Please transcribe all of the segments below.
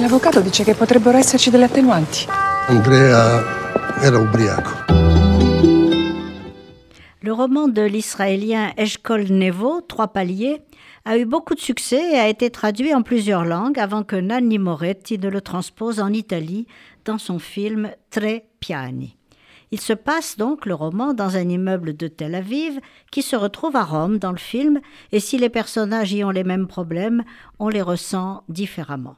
l'avvocato dice che potrebbero esserci delle attenuanti. Andrea era ubriaco. Le roman de l'Israélien Eshkol Nevo, Trois paliers, a eu beaucoup de succès et a été traduit en plusieurs langues avant que Nanni Moretti ne le transpose en Italie dans son film Tre Piani. Il se passe donc le roman dans un immeuble de Tel Aviv qui se retrouve à Rome dans le film et si les personnages y ont les mêmes problèmes, on les ressent différemment.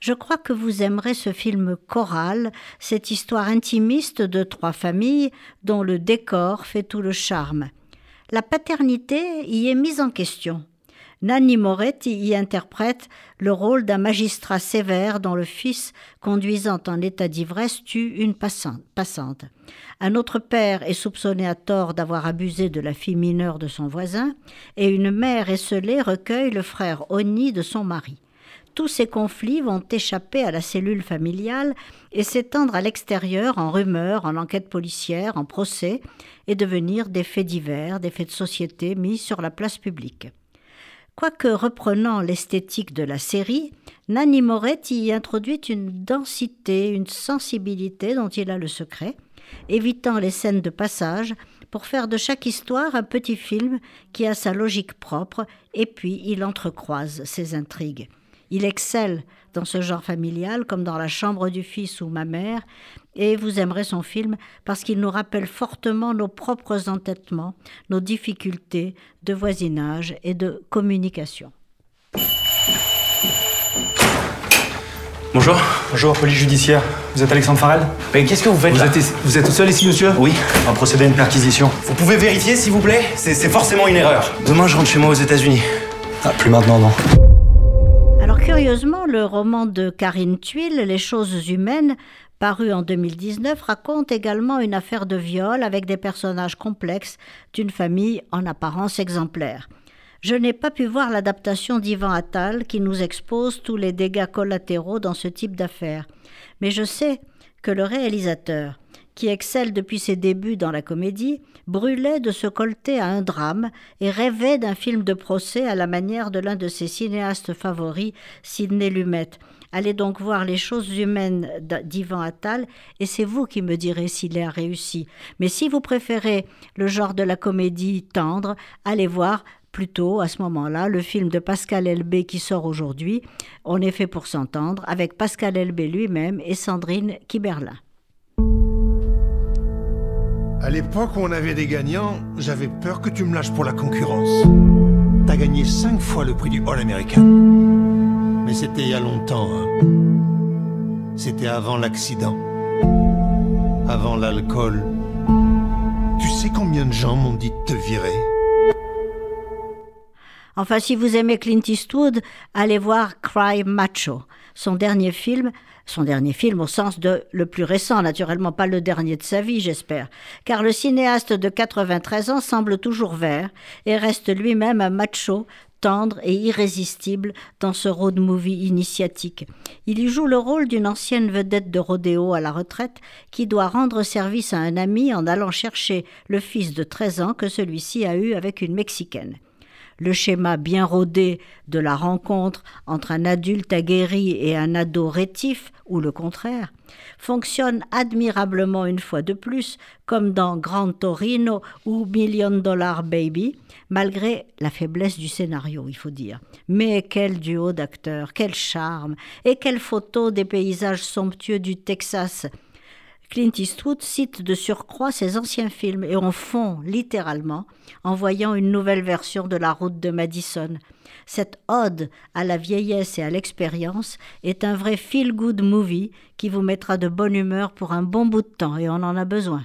Je crois que vous aimerez ce film choral, cette histoire intimiste de trois familles dont le décor fait tout le charme. La paternité y est mise en question. Nanni Moretti y interprète le rôle d'un magistrat sévère dont le fils, conduisant en état d'ivresse, tue une passante. Un autre père est soupçonné à tort d'avoir abusé de la fille mineure de son voisin, et une mère esselée recueille le frère Oni de son mari. Tous ces conflits vont échapper à la cellule familiale et s'étendre à l'extérieur en rumeurs, en enquêtes policières, en procès, et devenir des faits divers, des faits de société mis sur la place publique. Quoique reprenant l'esthétique de la série, Nanni Moretti y introduit une densité, une sensibilité dont il a le secret, évitant les scènes de passage pour faire de chaque histoire un petit film qui a sa logique propre, et puis il entrecroise ses intrigues. Il excelle dans ce genre familial comme dans La chambre du fils ou Ma mère, et vous aimerez son film parce qu'il nous rappelle fortement nos propres entêtements, nos difficultés de voisinage et de communication. Bonjour. Bonjour, police judiciaire. Vous êtes Alexandre Farrell Mais qu'est-ce que vous faites vous là êtes, vous êtes tout seul ici, monsieur Oui. On va procéder à une perquisition. Vous pouvez vérifier, s'il vous plaît? C'est c'est forcément une erreur. Demain, je rentre chez moi aux États-Unis. Ah, plus maintenant, non. Curieusement, le roman de Karine Thuil, Les choses humaines, paru en 2019, raconte également une affaire de viol avec des personnages complexes d'une famille en apparence exemplaire. Je n'ai pas pu voir l'adaptation d'Ivan Attal qui nous expose tous les dégâts collatéraux dans ce type d'affaires. Mais je sais que le réalisateur, qui excelle depuis ses débuts dans la comédie, brûlait de se colter à un drame et rêvait d'un film de procès à la manière de l'un de ses cinéastes favoris, Sidney Lumet. Allez donc voir les choses humaines d'Ivan Attal et c'est vous qui me direz s'il a réussi. Mais si vous préférez le genre de la comédie tendre, allez voir plutôt à ce moment-là le film de Pascal Elbé qui sort aujourd'hui, On est fait pour s'entendre, avec Pascal Elbé lui-même et Sandrine Kiberlin. À l'époque où on avait des gagnants, j'avais peur que tu me lâches pour la concurrence. T'as gagné cinq fois le prix du All American. Mais c'était il y a longtemps. Hein. C'était avant l'accident. Avant l'alcool. Tu sais combien de gens m'ont dit de te virer? Enfin, si vous aimez Clint Eastwood, allez voir Cry Macho, son dernier film, son dernier film au sens de le plus récent, naturellement pas le dernier de sa vie, j'espère, car le cinéaste de 93 ans semble toujours vert et reste lui-même un macho tendre et irrésistible dans ce road movie initiatique. Il y joue le rôle d'une ancienne vedette de rodéo à la retraite qui doit rendre service à un ami en allant chercher le fils de 13 ans que celui-ci a eu avec une Mexicaine le schéma bien rodé de la rencontre entre un adulte aguerri et un ado rétif, ou le contraire, fonctionne admirablement une fois de plus, comme dans Grand Torino ou Million Dollar Baby, malgré la faiblesse du scénario, il faut dire. Mais quel duo d'acteurs, quel charme, et quelle photo des paysages somptueux du Texas, Clint Eastwood cite de surcroît ses anciens films et on fond littéralement en voyant une nouvelle version de La route de Madison. Cette ode à la vieillesse et à l'expérience est un vrai feel-good movie qui vous mettra de bonne humeur pour un bon bout de temps et on en a besoin.